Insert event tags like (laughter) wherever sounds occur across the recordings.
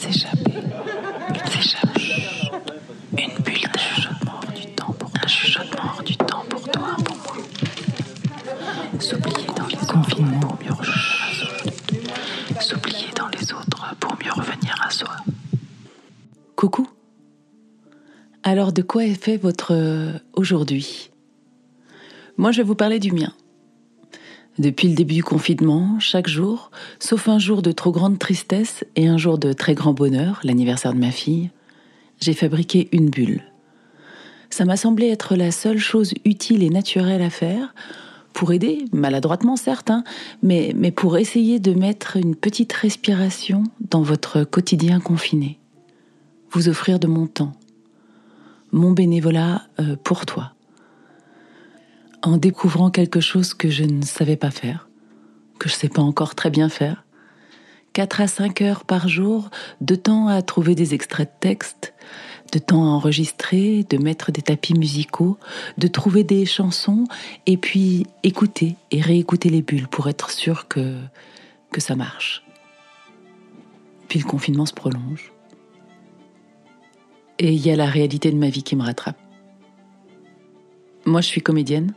S'échapper. S'échapper. Une bulle d'un chuchotement hors du temps pour un chuchotement hors du temps pour toi, pour moi. S'oublier dans les confinements pour mieux revenir à soi. S'oublier dans les autres pour mieux revenir à soi. Coucou. Alors de quoi est fait votre euh, aujourd'hui? Moi je vais vous parler du mien. Depuis le début du confinement, chaque jour, sauf un jour de trop grande tristesse et un jour de très grand bonheur, l'anniversaire de ma fille, j'ai fabriqué une bulle. Ça m'a semblé être la seule chose utile et naturelle à faire pour aider, maladroitement certes, hein, mais, mais pour essayer de mettre une petite respiration dans votre quotidien confiné. Vous offrir de mon temps, mon bénévolat euh, pour toi en découvrant quelque chose que je ne savais pas faire, que je ne sais pas encore très bien faire. 4 à 5 heures par jour de temps à trouver des extraits de texte, de temps à enregistrer, de mettre des tapis musicaux, de trouver des chansons et puis écouter et réécouter les bulles pour être sûr que, que ça marche. Puis le confinement se prolonge. Et il y a la réalité de ma vie qui me rattrape. Moi, je suis comédienne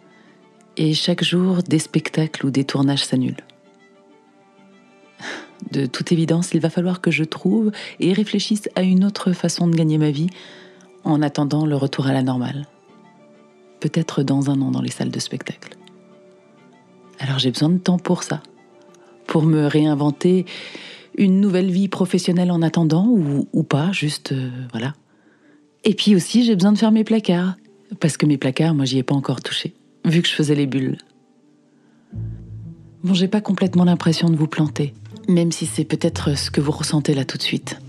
et chaque jour, des spectacles ou des tournages s'annulent. De toute évidence, il va falloir que je trouve et réfléchisse à une autre façon de gagner ma vie en attendant le retour à la normale. Peut-être dans un an dans les salles de spectacle. Alors j'ai besoin de temps pour ça, pour me réinventer une nouvelle vie professionnelle en attendant ou, pas, juste euh, voilà. Et puis aussi j'ai besoin de faire mes placards, parce que mes placards, moi j'y ai pas encore touché vu que je faisais les bulles. Bon, j'ai pas complètement l'impression de vous planter, même si c'est peut-être ce que vous ressentez là tout de suite.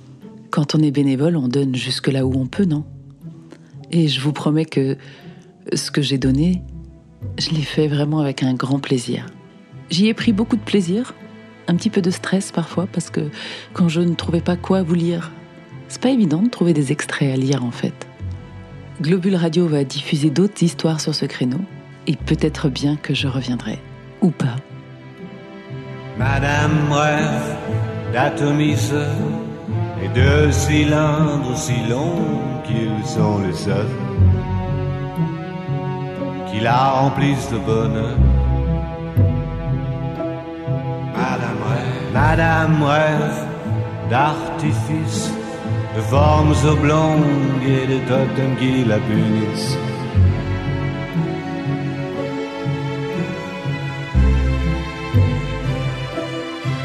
Quand on est bénévole, on donne jusque là où on peut, non? Et je vous promets que ce que j'ai donné, je l'ai fait vraiment avec un grand plaisir. J'y ai pris beaucoup de plaisir, un petit peu de stress parfois, parce que quand je ne trouvais pas quoi vous lire, c'est pas évident de trouver des extraits à lire en fait. Globule Radio va diffuser d'autres histoires sur ce créneau, et peut-être bien que je reviendrai, ou pas. Madame rêve d'atomiseur et de cylindres si longs qu'ils sont les seuls qui la remplissent de bonheur. Madame rêve, Madame rêve d'artifice, de formes oblongues et de totems qui la punissent.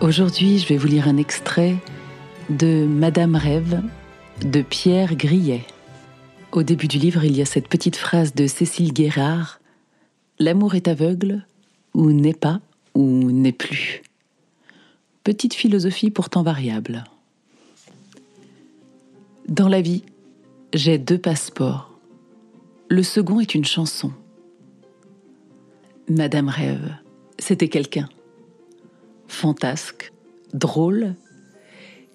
Aujourd'hui, je vais vous lire un extrait de Madame Rêve de Pierre Grillet. Au début du livre, il y a cette petite phrase de Cécile Guérard L'amour est aveugle, ou n'est pas, ou n'est plus. Petite philosophie pourtant variable. Dans la vie, j'ai deux passeports. Le second est une chanson. Madame Rêve, c'était quelqu'un. Fantasque, drôle,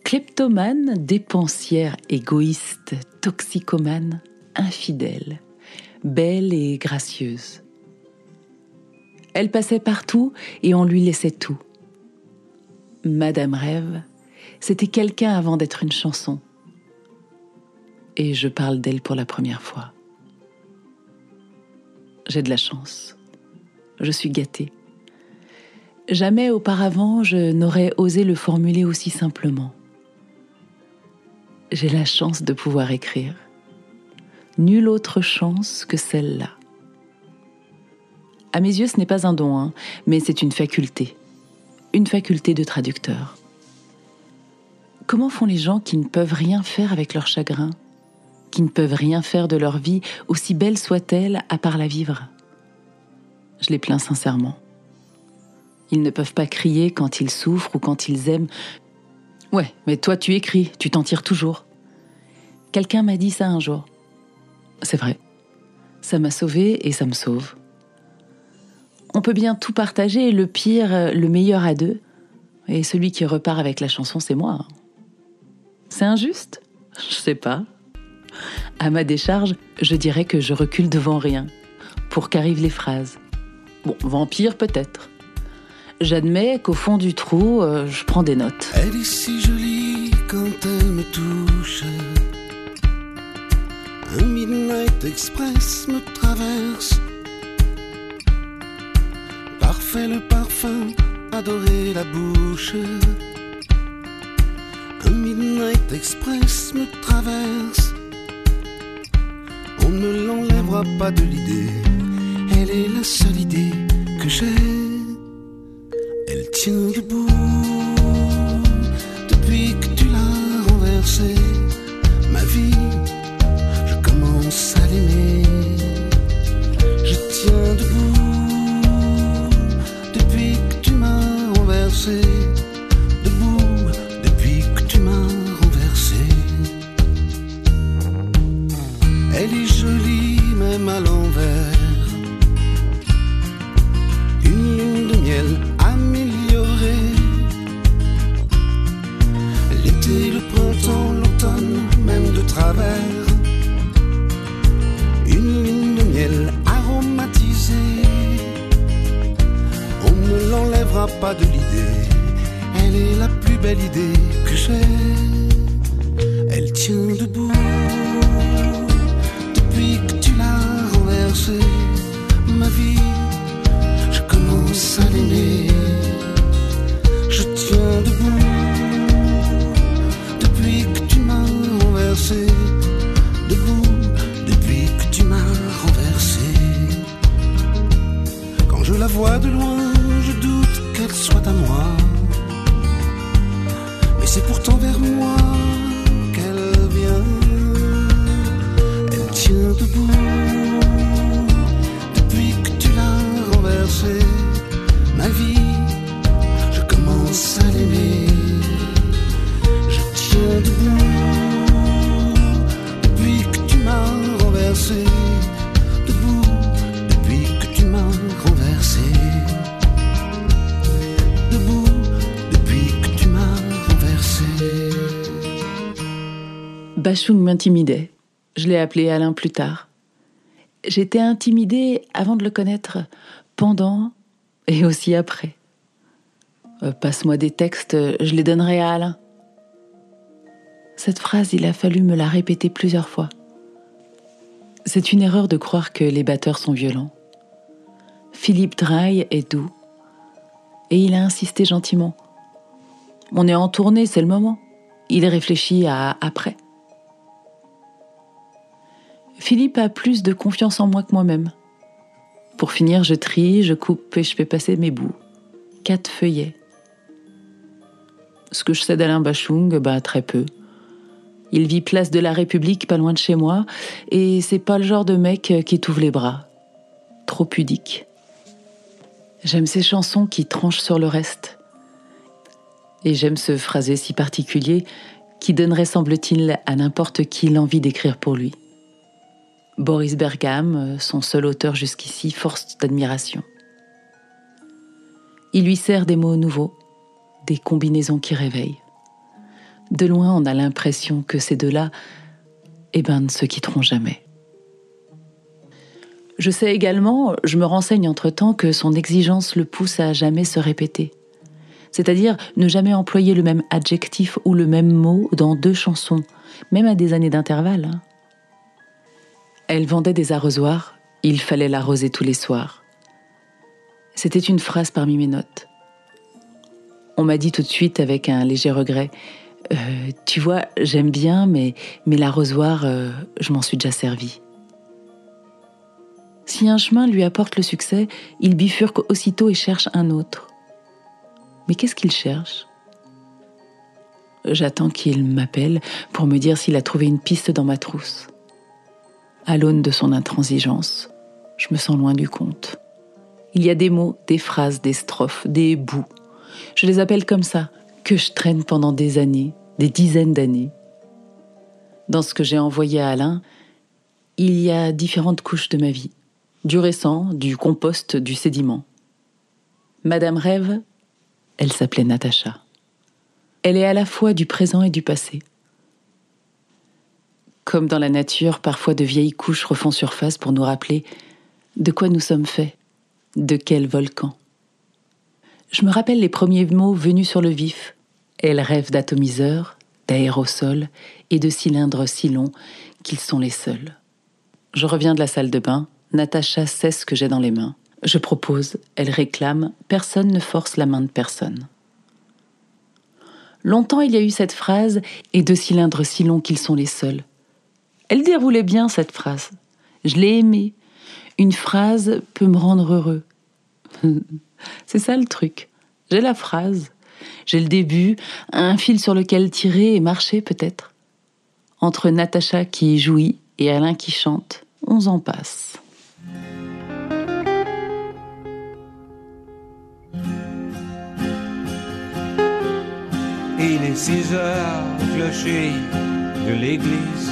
kleptomane, dépensière, égoïste, toxicomane, infidèle, belle et gracieuse. Elle passait partout et on lui laissait tout. Madame Rêve, c'était quelqu'un avant d'être une chanson. Et je parle d'elle pour la première fois. J'ai de la chance. Je suis gâtée. Jamais auparavant je n'aurais osé le formuler aussi simplement. J'ai la chance de pouvoir écrire. Nulle autre chance que celle-là. À mes yeux, ce n'est pas un don, hein, mais c'est une faculté. Une faculté de traducteur. Comment font les gens qui ne peuvent rien faire avec leur chagrin, qui ne peuvent rien faire de leur vie, aussi belle soit-elle, à part la vivre Je les plains sincèrement. Ils ne peuvent pas crier quand ils souffrent ou quand ils aiment. Ouais, mais toi tu écris, tu t'en tires toujours. Quelqu'un m'a dit ça un jour. C'est vrai. Ça m'a sauvé et ça me sauve on peut bien tout partager, le pire, le meilleur à deux. Et celui qui repart avec la chanson, c'est moi. C'est injuste? Je sais pas. À ma décharge, je dirais que je recule devant rien, pour qu'arrivent les phrases. Bon, vampire peut-être. J'admets qu'au fond du trou, euh, je prends des notes. Elle est si jolie quand elle me touche. Un Midnight Express me traverse le parfum, adorer la bouche. Un Midnight Express me traverse. On ne l'enlèvera pas de l'idée. Elle est la seule idée que j'ai. M'intimidait. Je l'ai appelé Alain plus tard. J'étais intimidée avant de le connaître, pendant et aussi après. Euh, passe-moi des textes, je les donnerai à Alain. Cette phrase, il a fallu me la répéter plusieurs fois. C'est une erreur de croire que les batteurs sont violents. Philippe Draille est doux. Et il a insisté gentiment. On est en tournée, c'est le moment. Il réfléchit à après. Philippe a plus de confiance en moi que moi-même. Pour finir, je trie, je coupe et je fais passer mes bouts. Quatre feuillets. Ce que je sais d'Alain Bachung, bah très peu. Il vit place de la République, pas loin de chez moi, et c'est pas le genre de mec qui t'ouvre les bras. Trop pudique. J'aime ces chansons qui tranchent sur le reste. Et j'aime ce phrasé si particulier qui donnerait, semble-t-il, à n'importe qui l'envie d'écrire pour lui. Boris Bergam, son seul auteur jusqu'ici, force d'admiration. Il lui sert des mots nouveaux, des combinaisons qui réveillent. De loin, on a l'impression que ces deux-là, eh ben, ne se quitteront jamais. Je sais également, je me renseigne entre-temps, que son exigence le pousse à jamais se répéter. C'est-à-dire ne jamais employer le même adjectif ou le même mot dans deux chansons, même à des années d'intervalle. Hein. Elle vendait des arrosoirs, il fallait l'arroser tous les soirs. C'était une phrase parmi mes notes. On m'a dit tout de suite avec un léger regret euh, Tu vois, j'aime bien, mais, l'arrosoir, euh, je m'en suis déjà servi. Si un chemin lui apporte le succès, il bifurque aussitôt et cherche un autre. Mais qu'est-ce qu'il cherche? J'attends qu'il m'appelle pour me dire s'il a trouvé une piste dans ma trousse. À l'aune de son intransigeance, je me sens loin du compte. Il y a des mots, des phrases, des strophes, des bouts. Je les appelle comme ça, que je traîne pendant des années, des dizaines d'années. Dans ce que j'ai envoyé à Alain, il y a différentes couches de ma vie. Du récent, du compost, du sédiment. Madame Rêve, elle s'appelait Natacha. Elle est à la fois du présent et du passé. Comme dans la nature, parfois de vieilles couches refont surface pour nous rappeler de quoi nous sommes faits, de quel volcan. Je me rappelle les premiers mots venus sur le vif. Elle rêve d'atomiseurs, d'aérosols et de cylindres si longs qu'ils sont les seuls. Je reviens de la salle de bain, Natacha sait ce que j'ai dans les mains. Je propose, elle réclame, personne ne force la main de personne. Longtemps il y a eu cette phrase, et de cylindres si longs qu'ils sont les seuls. Elle déroulait bien cette phrase. Je l'ai aimée. Une phrase peut me rendre heureux. (laughs) C'est ça le truc. J'ai la phrase, j'ai le début, un fil sur lequel tirer et marcher peut-être. Entre Natacha qui jouit et Alain qui chante, on en passe. Il est six heures, clocher de l'église,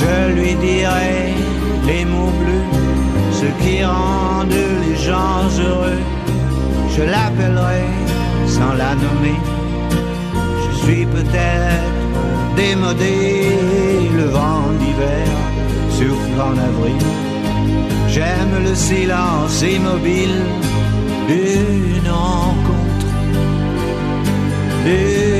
Je lui dirai les mots bleus, ce qui rendent les gens heureux. Je l'appellerai sans la nommer. Je suis peut-être démodé, le vent d'hiver souffle en avril. J'aime le silence immobile d'une rencontre, d'une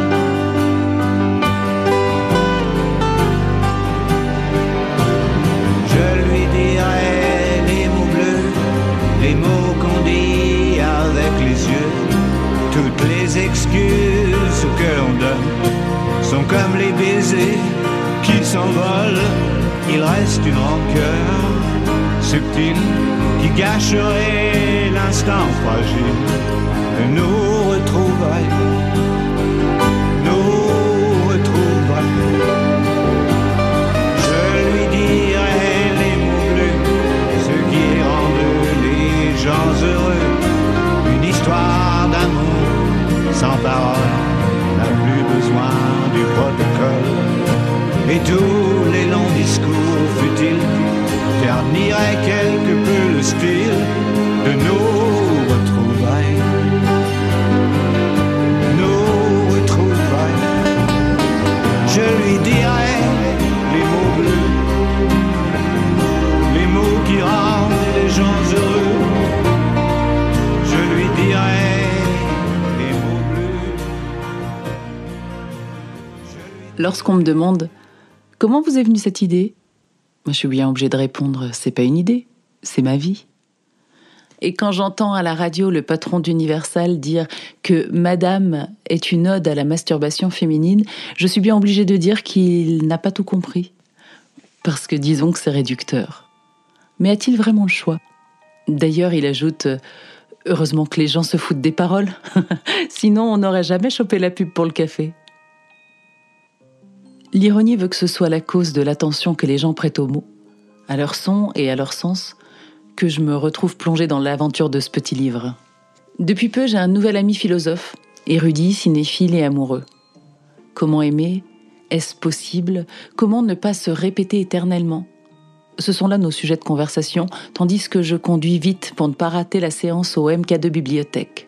Les excuses que l'on donne sont comme les baisers qui s'envolent. Il reste une rancœur subtile qui gâcherait l'instant fragile de nos retrouvailles. Nos retrouvailles. Je lui dirai les mots bleus, ce qui rendent les gens heureux. Une histoire d'amour sans parole n'a plus besoin du protocole. Et tous les longs discours futiles terniraient quelque peu le style Lorsqu'on me demande comment vous est venue cette idée, je suis bien obligée de répondre c'est pas une idée, c'est ma vie. Et quand j'entends à la radio le patron d'Universal dire que Madame est une ode à la masturbation féminine, je suis bien obligée de dire qu'il n'a pas tout compris. Parce que disons que c'est réducteur. Mais a-t-il vraiment le choix? D'ailleurs, il ajoute Heureusement que les gens se foutent des paroles, (laughs) sinon on n'aurait jamais chopé la pub pour le café. L'ironie veut que ce soit la cause de l'attention que les gens prêtent aux mots, à leur son et à leur sens, que je me retrouve plongée dans l'aventure de ce petit livre. Depuis peu, j'ai un nouvel ami philosophe, érudit, cinéphile et amoureux. Comment aimer? Est-ce possible? Comment ne pas se répéter éternellement? Ce sont là nos sujets de conversation, tandis que je conduis vite pour ne pas rater la séance au MK2 bibliothèque.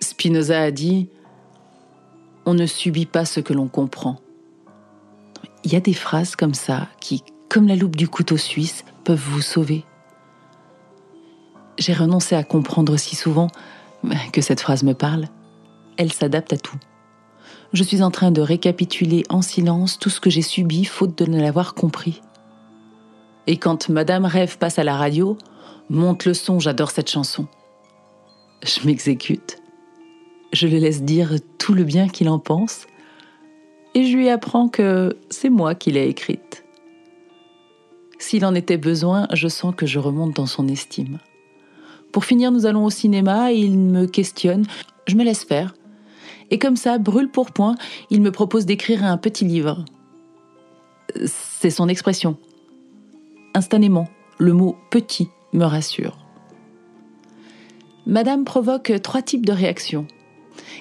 Spinoza a dit On ne subit pas ce que l'on comprend. Il y a des phrases comme ça qui, comme la loupe du couteau suisse, peuvent vous sauver. J'ai renoncé à comprendre si souvent que cette phrase me parle. Elle s'adapte à tout. Je suis en train de récapituler en silence tout ce que j'ai subi faute de ne l'avoir compris. Et quand Madame Rêve passe à la radio, monte le son, j'adore cette chanson. Je m'exécute. Je le laisse dire tout le bien qu'il en pense. Et je lui apprends que c'est moi qui l'ai écrite. S'il en était besoin, je sens que je remonte dans son estime. Pour finir, nous allons au cinéma et il me questionne. Je me laisse faire. Et comme ça, brûle pour point, il me propose d'écrire un petit livre. C'est son expression. Instantanément, le mot petit me rassure. Madame provoque trois types de réactions.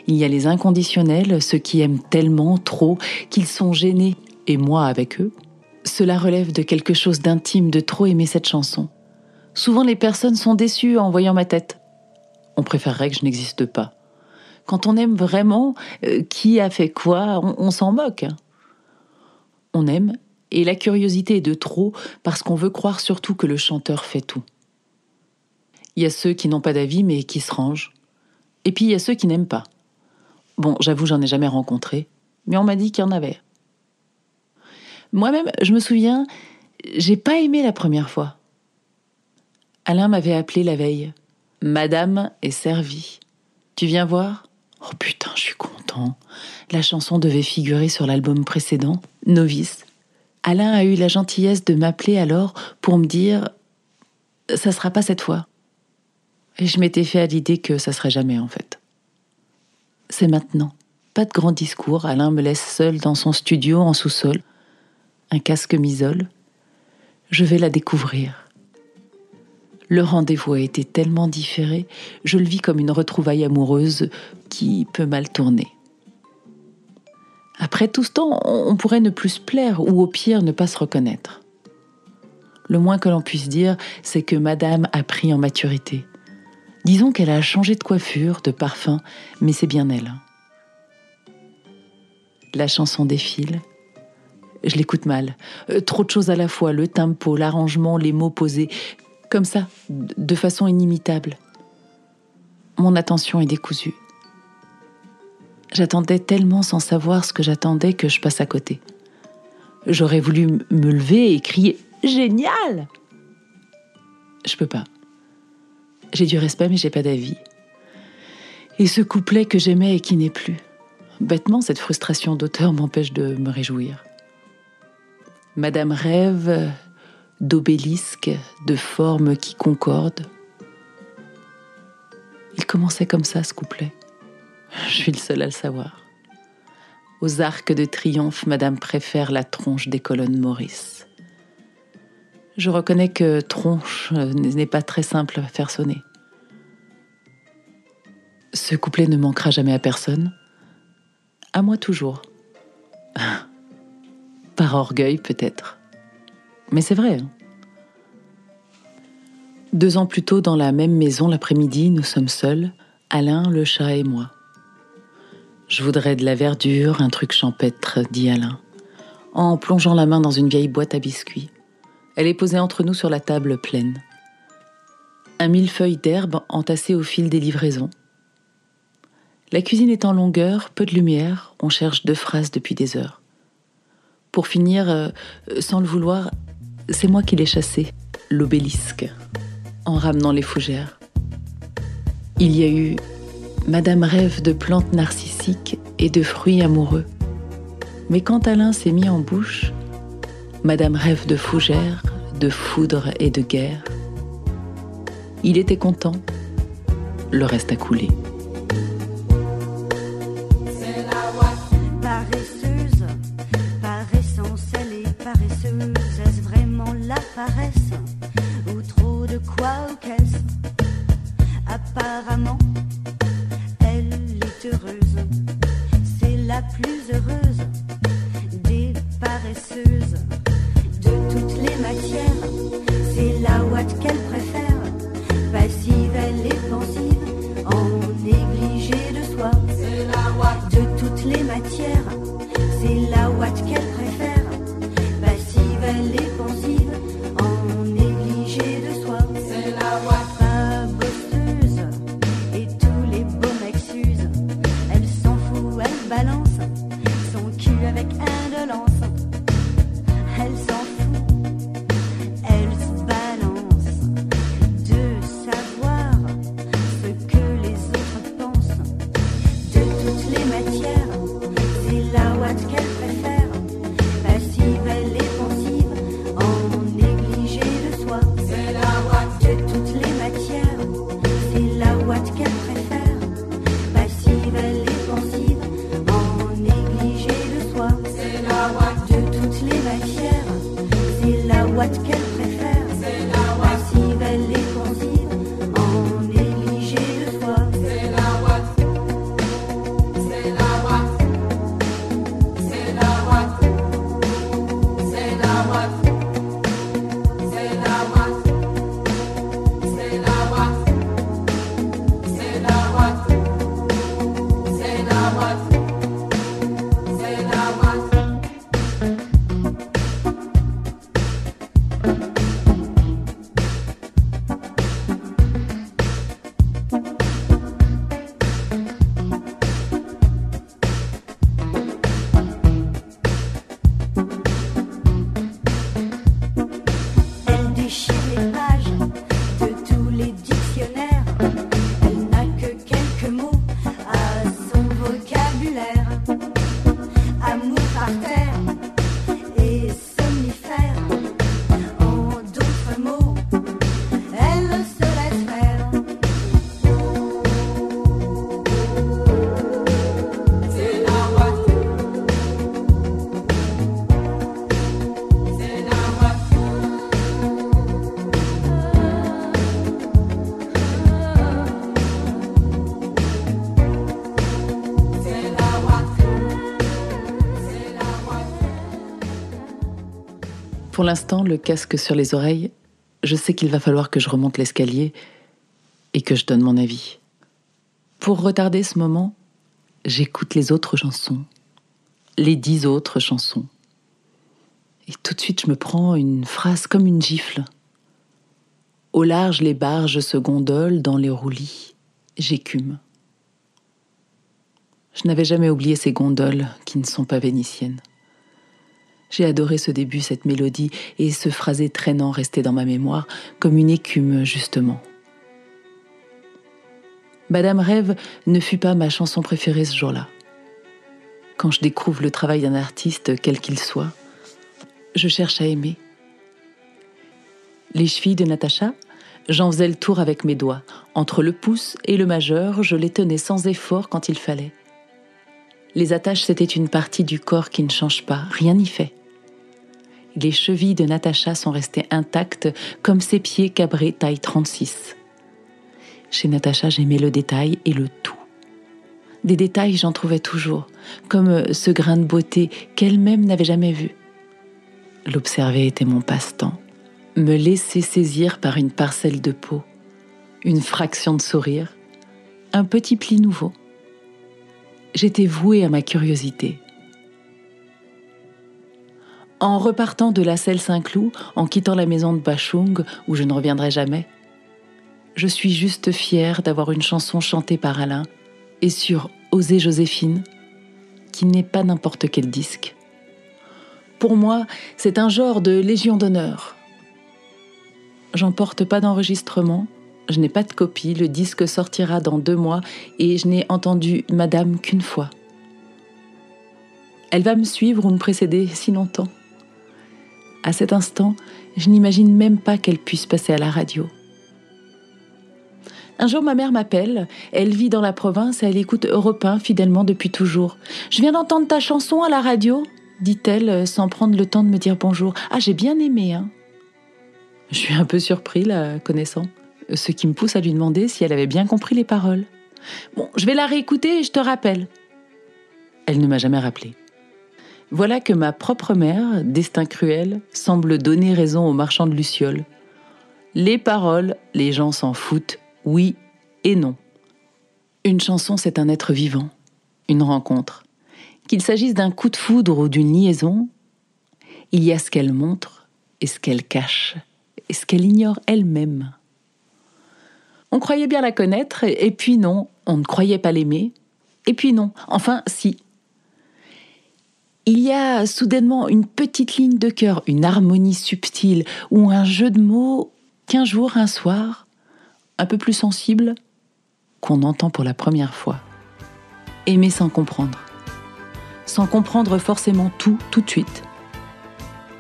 Il y a les inconditionnels, ceux qui aiment tellement, trop, qu'ils sont gênés, et moi avec eux. Cela relève de quelque chose d'intime de trop aimer cette chanson. Souvent les personnes sont déçues en voyant ma tête. On préférerait que je n'existe pas. Quand on aime vraiment, euh, qui a fait quoi, on, on s'en moque. On aime, et la curiosité est de trop parce qu'on veut croire surtout que le chanteur fait tout. Il y a ceux qui n'ont pas d'avis mais qui se rangent. Et puis il y a ceux qui n'aiment pas. Bon, j'avoue, j'en ai jamais rencontré, mais on m'a dit qu'il y en avait. Moi-même, je me souviens, j'ai pas aimé la première fois. Alain m'avait appelé la veille. Madame est servie. Tu viens voir? Oh putain, je suis content. La chanson devait figurer sur l'album précédent, Novice. Alain a eu la gentillesse de m'appeler alors pour me dire Ça sera pas cette fois. Et je m'étais fait à l'idée que ça serait jamais en fait. C'est maintenant. Pas de grand discours. Alain me laisse seul dans son studio en sous-sol. Un casque m'isole. Je vais la découvrir. Le rendez-vous a été tellement différé, je le vis comme une retrouvaille amoureuse qui peut mal tourner. Après tout ce temps, on pourrait ne plus se plaire ou au pire ne pas se reconnaître. Le moins que l'on puisse dire, c'est que Madame a pris en maturité. Disons qu'elle a changé de coiffure, de parfum, mais c'est bien elle. La chanson défile. Je l'écoute mal. Euh, trop de choses à la fois, le tempo, l'arrangement, les mots posés, comme ça, de façon inimitable. Mon attention est décousue. J'attendais tellement sans savoir ce que j'attendais que je passe à côté. J'aurais voulu me lever et crier Génial Je peux pas. J'ai du respect, mais j'ai pas d'avis. Et ce couplet que j'aimais et qui n'est plus. Bêtement, cette frustration d'auteur m'empêche de me réjouir. Madame rêve d'obélisques, de formes qui concordent. Il commençait comme ça, ce couplet. Je suis le seul à le savoir. Aux arcs de triomphe, Madame préfère la tronche des colonnes Maurice. Je reconnais que tronche n'est pas très simple à faire sonner. Ce couplet ne manquera jamais à personne. À moi toujours. (laughs) Par orgueil peut-être. Mais c'est vrai. Hein. Deux ans plus tôt, dans la même maison, l'après-midi, nous sommes seuls, Alain, le chat et moi. Je voudrais de la verdure, un truc champêtre, dit Alain, en plongeant la main dans une vieille boîte à biscuits. Elle est posée entre nous sur la table pleine. Un millefeuille d'herbe entassé au fil des livraisons. La cuisine est en longueur, peu de lumière, on cherche deux phrases depuis des heures. Pour finir, euh, sans le vouloir, c'est moi qui l'ai chassé, l'obélisque, en ramenant les fougères. Il y a eu Madame rêve de plantes narcissiques et de fruits amoureux. Mais quand Alain s'est mis en bouche, Madame rêve de fougères, de foudre et de guerre. Il était content, le reste a coulé. what can Pour l'instant, le casque sur les oreilles, je sais qu'il va falloir que je remonte l'escalier et que je donne mon avis. Pour retarder ce moment, j'écoute les autres chansons, les dix autres chansons. Et tout de suite, je me prends une phrase comme une gifle. Au large, les barges se gondolent dans les roulis. J'écume. Je n'avais jamais oublié ces gondoles qui ne sont pas vénitiennes. J'ai adoré ce début, cette mélodie et ce phrasé traînant resté dans ma mémoire comme une écume, justement. Madame Rêve ne fut pas ma chanson préférée ce jour-là. Quand je découvre le travail d'un artiste, quel qu'il soit, je cherche à aimer. Les chevilles de Natacha, j'en faisais le tour avec mes doigts. Entre le pouce et le majeur, je les tenais sans effort quand il fallait. Les attaches, c'était une partie du corps qui ne change pas, rien n'y fait. Les chevilles de Natacha sont restées intactes comme ses pieds cabrés taille 36. Chez Natacha, j'aimais le détail et le tout. Des détails, j'en trouvais toujours, comme ce grain de beauté qu'elle-même n'avait jamais vu. L'observer était mon passe-temps. Me laisser saisir par une parcelle de peau, une fraction de sourire, un petit pli nouveau. J'étais vouée à ma curiosité. En repartant de la selle Saint-Cloud, en quittant la maison de Bachung, où je ne reviendrai jamais, je suis juste fière d'avoir une chanson chantée par Alain et sur Oser Joséphine, qui n'est pas n'importe quel disque. Pour moi, c'est un genre de légion d'honneur. J'en porte pas d'enregistrement, je n'ai pas de copie, le disque sortira dans deux mois et je n'ai entendu Madame qu'une fois. Elle va me suivre ou me précéder si longtemps. À cet instant, je n'imagine même pas qu'elle puisse passer à la radio. Un jour, ma mère m'appelle. Elle vit dans la province et elle écoute Europe 1 fidèlement depuis toujours. Je viens d'entendre ta chanson à la radio, dit-elle sans prendre le temps de me dire bonjour. Ah, j'ai bien aimé, hein. Je suis un peu surpris, la connaissant, ce qui me pousse à lui demander si elle avait bien compris les paroles. Bon, je vais la réécouter et je te rappelle. Elle ne m'a jamais rappelé. Voilà que ma propre mère, destin cruel, semble donner raison aux marchands de Lucioles. Les paroles, les gens s'en foutent, oui et non. Une chanson, c'est un être vivant, une rencontre. Qu'il s'agisse d'un coup de foudre ou d'une liaison, il y a ce qu'elle montre et ce qu'elle cache, et ce qu'elle ignore elle-même. On croyait bien la connaître, et puis non, on ne croyait pas l'aimer, et puis non, enfin si. Il y a soudainement une petite ligne de cœur, une harmonie subtile, ou un jeu de mots qu'un jour, un soir, un peu plus sensible, qu'on entend pour la première fois. Aimer sans comprendre. Sans comprendre forcément tout, tout de suite.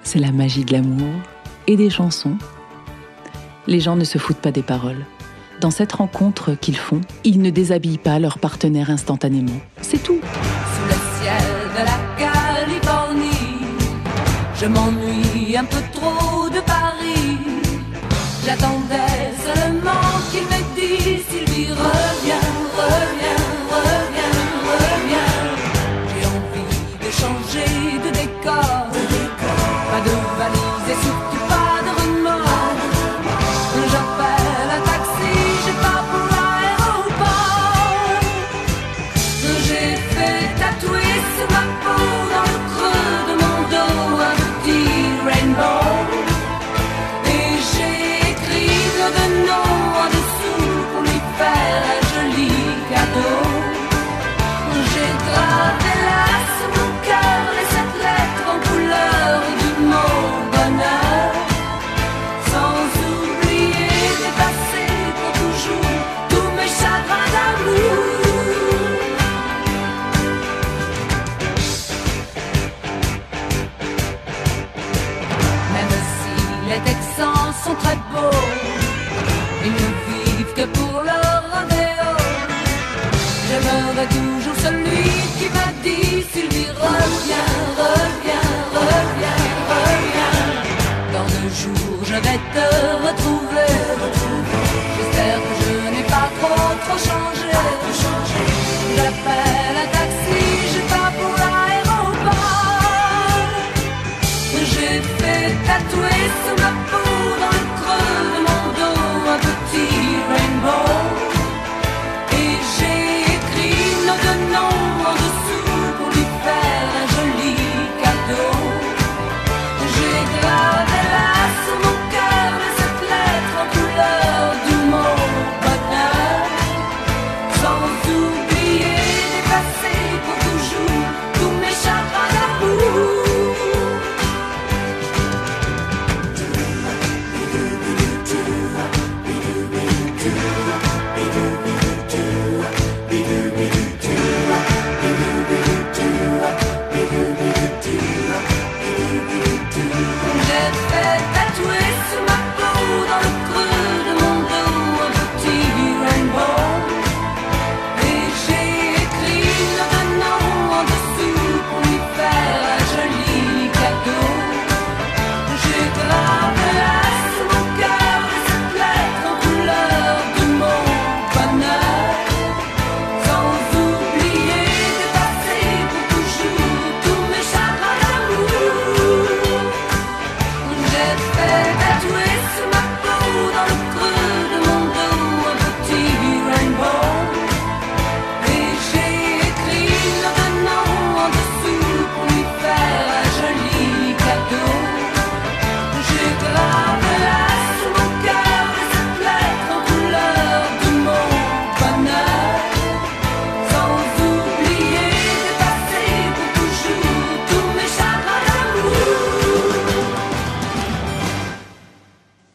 C'est la magie de l'amour et des chansons. Les gens ne se foutent pas des paroles. Dans cette rencontre qu'ils font, ils ne déshabillent pas leur partenaire instantanément. C'est tout. Sous le ciel de la je m'ennuie un peu trop de Paris. J'attendais je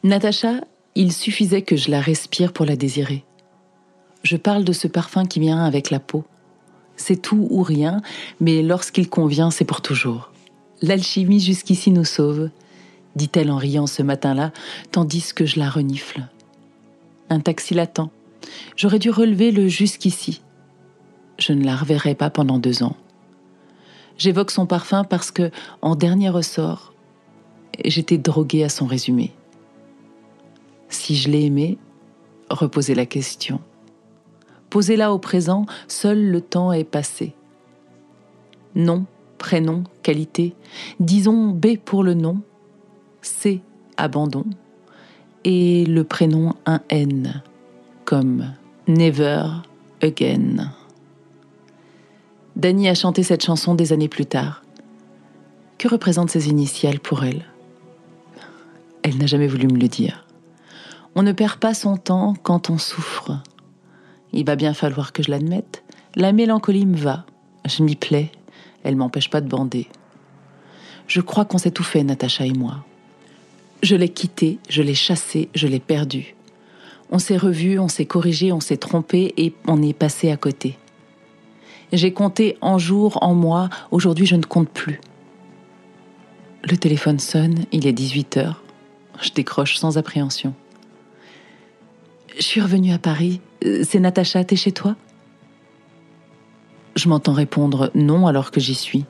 Natacha, il suffisait que je la respire pour la désirer. Je parle de ce parfum qui vient avec la peau. C'est tout ou rien, mais lorsqu'il convient, c'est pour toujours. L'alchimie jusqu'ici nous sauve, dit-elle en riant ce matin-là, tandis que je la renifle. Un taxi l'attend. J'aurais dû relever le jusqu'ici. Je ne la reverrai pas pendant deux ans. J'évoque son parfum parce que, en dernier ressort, j'étais droguée à son résumé. Si je l'ai aimé, reposez la question. Posez-la au présent, seul le temps est passé. Nom, prénom, qualité, disons B pour le nom, C, abandon, et le prénom un N, comme Never Again. Dany a chanté cette chanson des années plus tard. Que représentent ces initiales pour elle? Elle n'a jamais voulu me le dire. On ne perd pas son temps quand on souffre. Il va bien falloir que je l'admette. La mélancolie me va. Je m'y plais. Elle m'empêche pas de bander. Je crois qu'on s'est tout fait, Natacha et moi. Je l'ai quitté, je l'ai chassé, je l'ai perdu. On s'est revu, on s'est corrigé, on s'est trompé et on est passé à côté. J'ai compté en jours, en mois, aujourd'hui je ne compte plus. Le téléphone sonne, il est 18 heures. Je décroche sans appréhension. Je suis revenue à Paris. Euh, C'est Natacha, t'es chez toi? Je m'entends répondre non alors que j'y suis.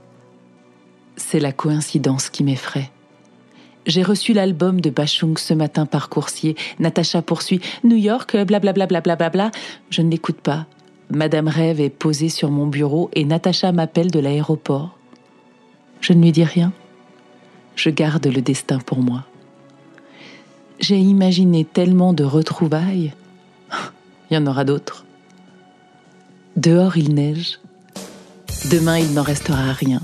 C'est la coïncidence qui m'effraie. J'ai reçu l'album de Bachung ce matin par coursier. Natacha poursuit New York, blablabla. Bla bla bla bla. Je ne l'écoute pas. Madame Rêve est posée sur mon bureau et Natacha m'appelle de l'aéroport. Je ne lui dis rien. Je garde le destin pour moi. J'ai imaginé tellement de retrouvailles. (laughs) Il y en aura d'autres. Dehors, il neige. Demain, il n'en restera rien.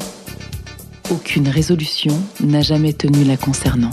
Aucune résolution n'a jamais tenu la concernant.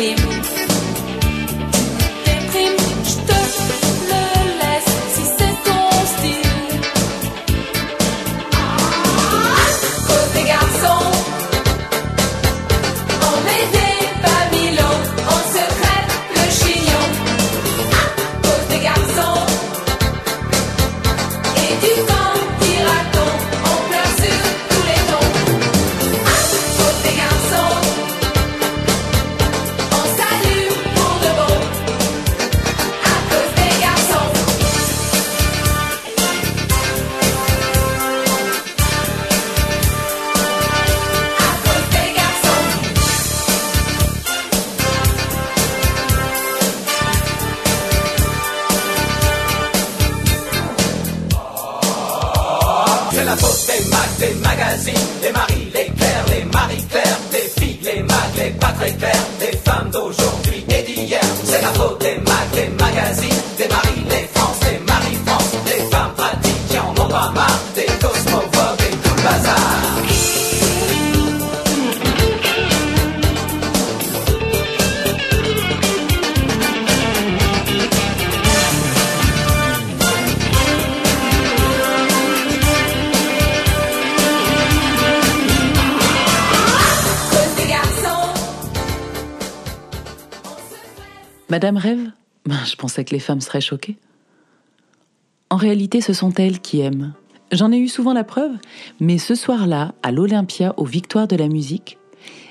cream. Madame rêve? Ben, Je pensais que les femmes seraient choquées. En réalité, ce sont elles qui aiment. J'en ai eu souvent la preuve, mais ce soir-là, à l'Olympia, aux Victoires de la musique,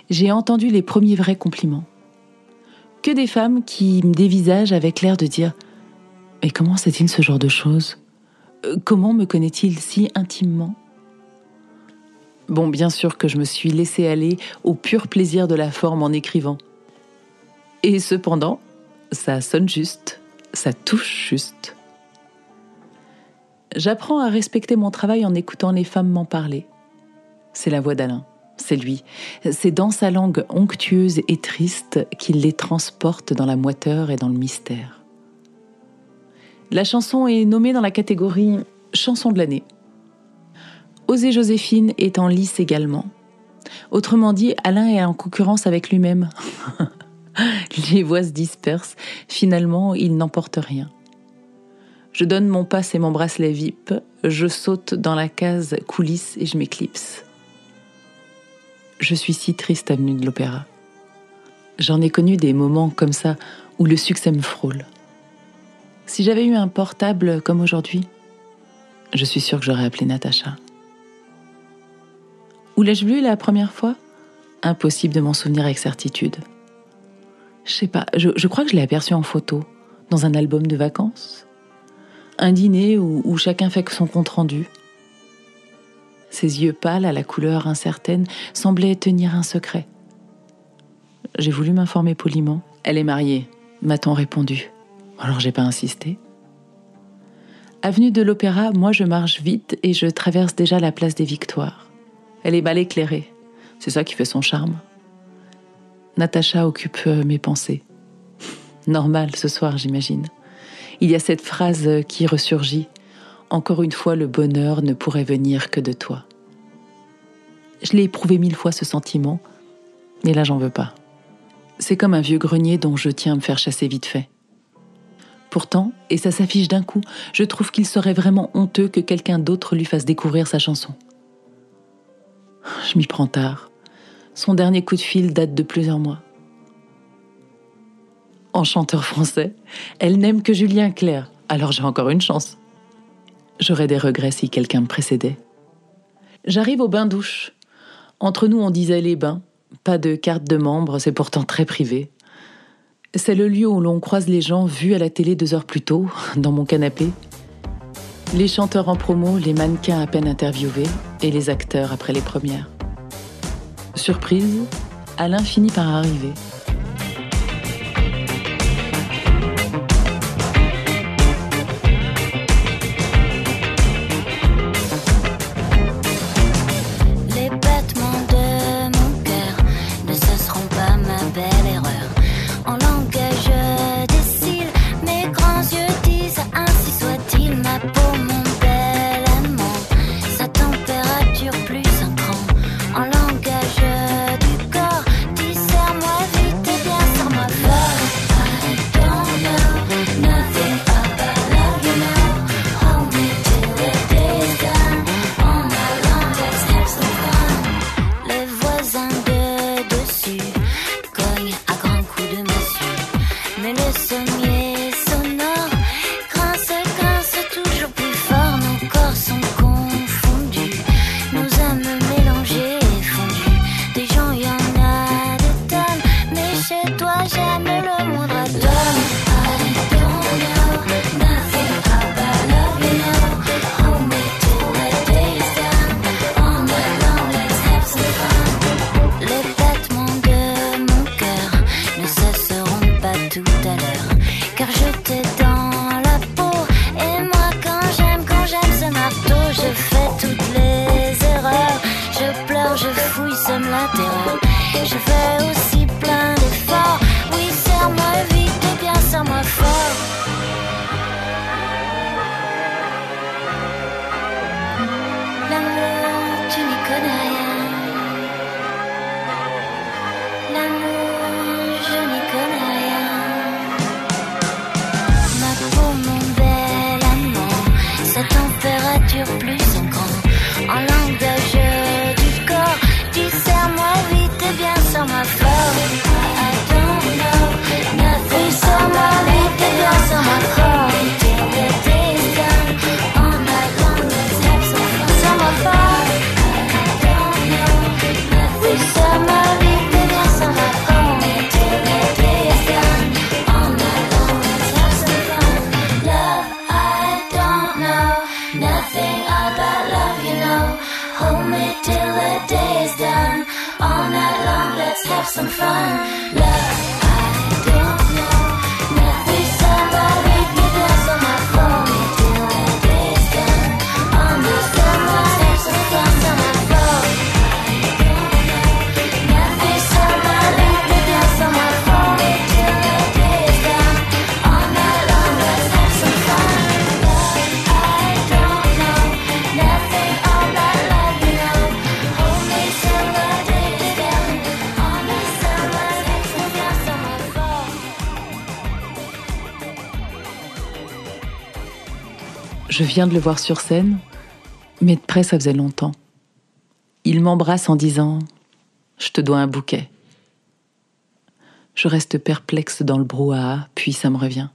j'ai entendu les premiers vrais compliments. Que des femmes qui me dévisagent avec l'air de dire Mais comment sait-il ce genre de choses? Euh, Comment me connaît-il si intimement? Bon, bien sûr que je me suis laissé aller au pur plaisir de la forme en écrivant. Et cependant, ça sonne juste, ça touche juste. J'apprends à respecter mon travail en écoutant les femmes m'en parler. C'est la voix d'Alain, c'est lui. C'est dans sa langue onctueuse et triste qu'il les transporte dans la moiteur et dans le mystère. La chanson est nommée dans la catégorie chanson de l'année. Oser Joséphine est en lice également. Autrement dit, Alain est en concurrence avec lui-même. (laughs) (laughs) Les voix se dispersent. Finalement, il n'emporte rien. Je donne mon passe et mon bracelet VIP. Je saute dans la case coulisses et je m'éclipse. Je suis si triste avenue de l'Opéra. J'en ai connu des moments comme ça où le succès me frôle. Si j'avais eu un portable comme aujourd'hui, je suis sûre que j'aurais appelé Natacha. Où l'ai-je vu la première fois? Impossible de m'en souvenir avec certitude. Je sais pas, je, crois que je l'ai aperçu en photo, dans un album de vacances. Un dîner où, chacun fait son compte rendu. Ses yeux pâles à la couleur incertaine semblaient tenir un secret. J'ai voulu m'informer poliment. Elle est mariée, m'a-t-on répondu. Alors j'ai pas insisté. Avenue de l'Opéra, moi je marche vite et je traverse déjà la place des Victoires. Elle est mal éclairée. C'est ça qui fait son charme. Natacha occupe euh, mes pensées. (laughs) Normal ce soir, j'imagine. Il y a cette phrase qui ressurgit. Encore une fois, le bonheur ne pourrait venir que de toi. Je l'ai éprouvé mille fois ce sentiment, mais là j'en veux pas. C'est comme un vieux grenier dont je tiens à me faire chasser vite fait. Pourtant, et ça s'affiche d'un coup, je trouve qu'il serait vraiment honteux que quelqu'un d'autre lui fasse découvrir sa chanson. Je m'y prends tard. Son dernier coup de fil date de plusieurs mois. En chanteur français, elle n'aime que Julien Clerc, alors j'ai encore une chance. J'aurais des regrets si quelqu'un me précédait. J'arrive au bain-douche. Entre nous, on disait les bains. Pas de carte de membre, c'est pourtant très privé. C'est le lieu où l'on croise les gens vus à la télé deux heures plus tôt, dans mon canapé. Les chanteurs en promo, les mannequins à peine interviewés et les acteurs après les premières. Surprise, Alain finit par arriver. Je viens de le voir sur scène, mais de près ça faisait longtemps. Il m'embrasse en disant ⁇ Je te dois un bouquet ⁇ Je reste perplexe dans le brouhaha, puis ça me revient.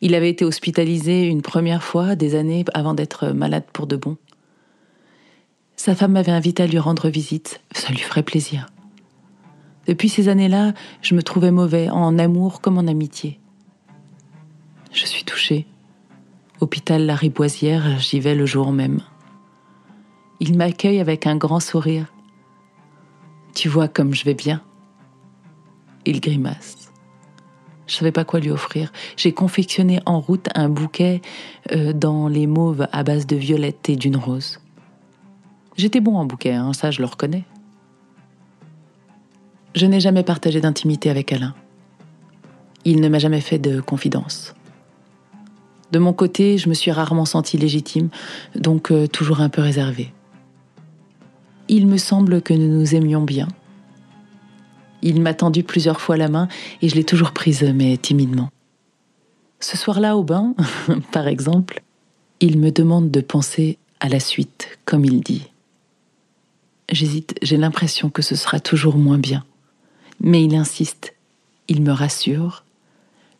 Il avait été hospitalisé une première fois, des années avant d'être malade pour de bon. Sa femme m'avait invité à lui rendre visite, ça lui ferait plaisir. Depuis ces années-là, je me trouvais mauvais, en amour comme en amitié. Je suis touchée. Hôpital Lariboisière, j'y vais le jour même. Il m'accueille avec un grand sourire. Tu vois comme je vais bien. Il grimace. Je savais pas quoi lui offrir. J'ai confectionné en route un bouquet euh, dans les mauves à base de violette et d'une rose. J'étais bon en bouquet, hein, ça je le reconnais. Je n'ai jamais partagé d'intimité avec Alain. Il ne m'a jamais fait de confidence. De mon côté, je me suis rarement sentie légitime, donc euh, toujours un peu réservée. Il me semble que nous nous aimions bien. Il m'a tendu plusieurs fois la main et je l'ai toujours prise, mais timidement. Ce soir-là, au bain, (laughs) par exemple, il me demande de penser à la suite, comme il dit. J'hésite, j'ai l'impression que ce sera toujours moins bien. Mais il insiste, il me rassure.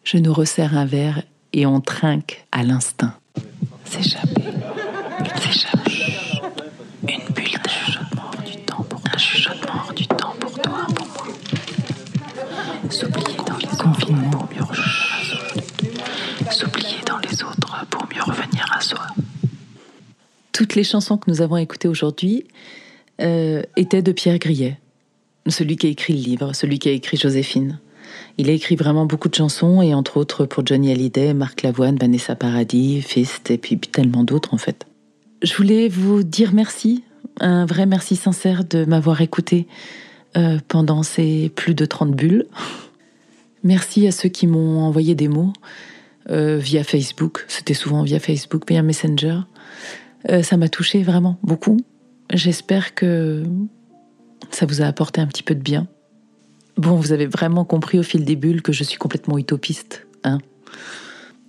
Je nous resserre un verre et on trinque à l'instinct. S'échapper. S'échapper. Une bulle d'air. chuchotement hors du temps pour un chuchotement hors du temps pour toi, pour moi. S'oublier dans les confinements pour mieux revenir à soi. S'oublier dans les autres pour mieux revenir à soi. Toutes les chansons que nous avons écoutées aujourd'hui euh, étaient de Pierre Grillet, celui qui a écrit le livre, celui qui a écrit Joséphine. Il a écrit vraiment beaucoup de chansons, et entre autres pour Johnny Hallyday, Marc Lavoine, Vanessa Paradis, Fist, et puis tellement d'autres en fait. Je voulais vous dire merci, un vrai merci sincère de m'avoir écouté euh, pendant ces plus de 30 bulles. Merci à ceux qui m'ont envoyé des mots euh, via Facebook, c'était souvent via Facebook, via Messenger. Euh, ça m'a touché vraiment beaucoup. J'espère que ça vous a apporté un petit peu de bien. Bon, vous avez vraiment compris au fil des bulles que je suis complètement utopiste. Hein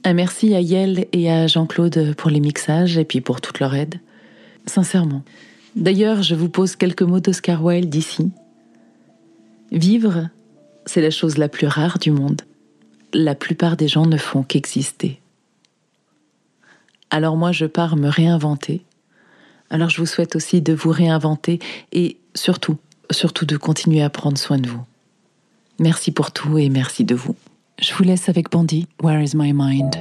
un merci à Yael et à Jean-Claude pour les mixages et puis pour toute leur aide. Sincèrement. D'ailleurs, je vous pose quelques mots d'Oscar Wilde d'ici. Vivre, c'est la chose la plus rare du monde. La plupart des gens ne font qu'exister. Alors moi, je pars me réinventer. Alors je vous souhaite aussi de vous réinventer et surtout, surtout de continuer à prendre soin de vous. Merci pour tout et merci de vous. Je vous laisse avec Bandit, Where is my mind?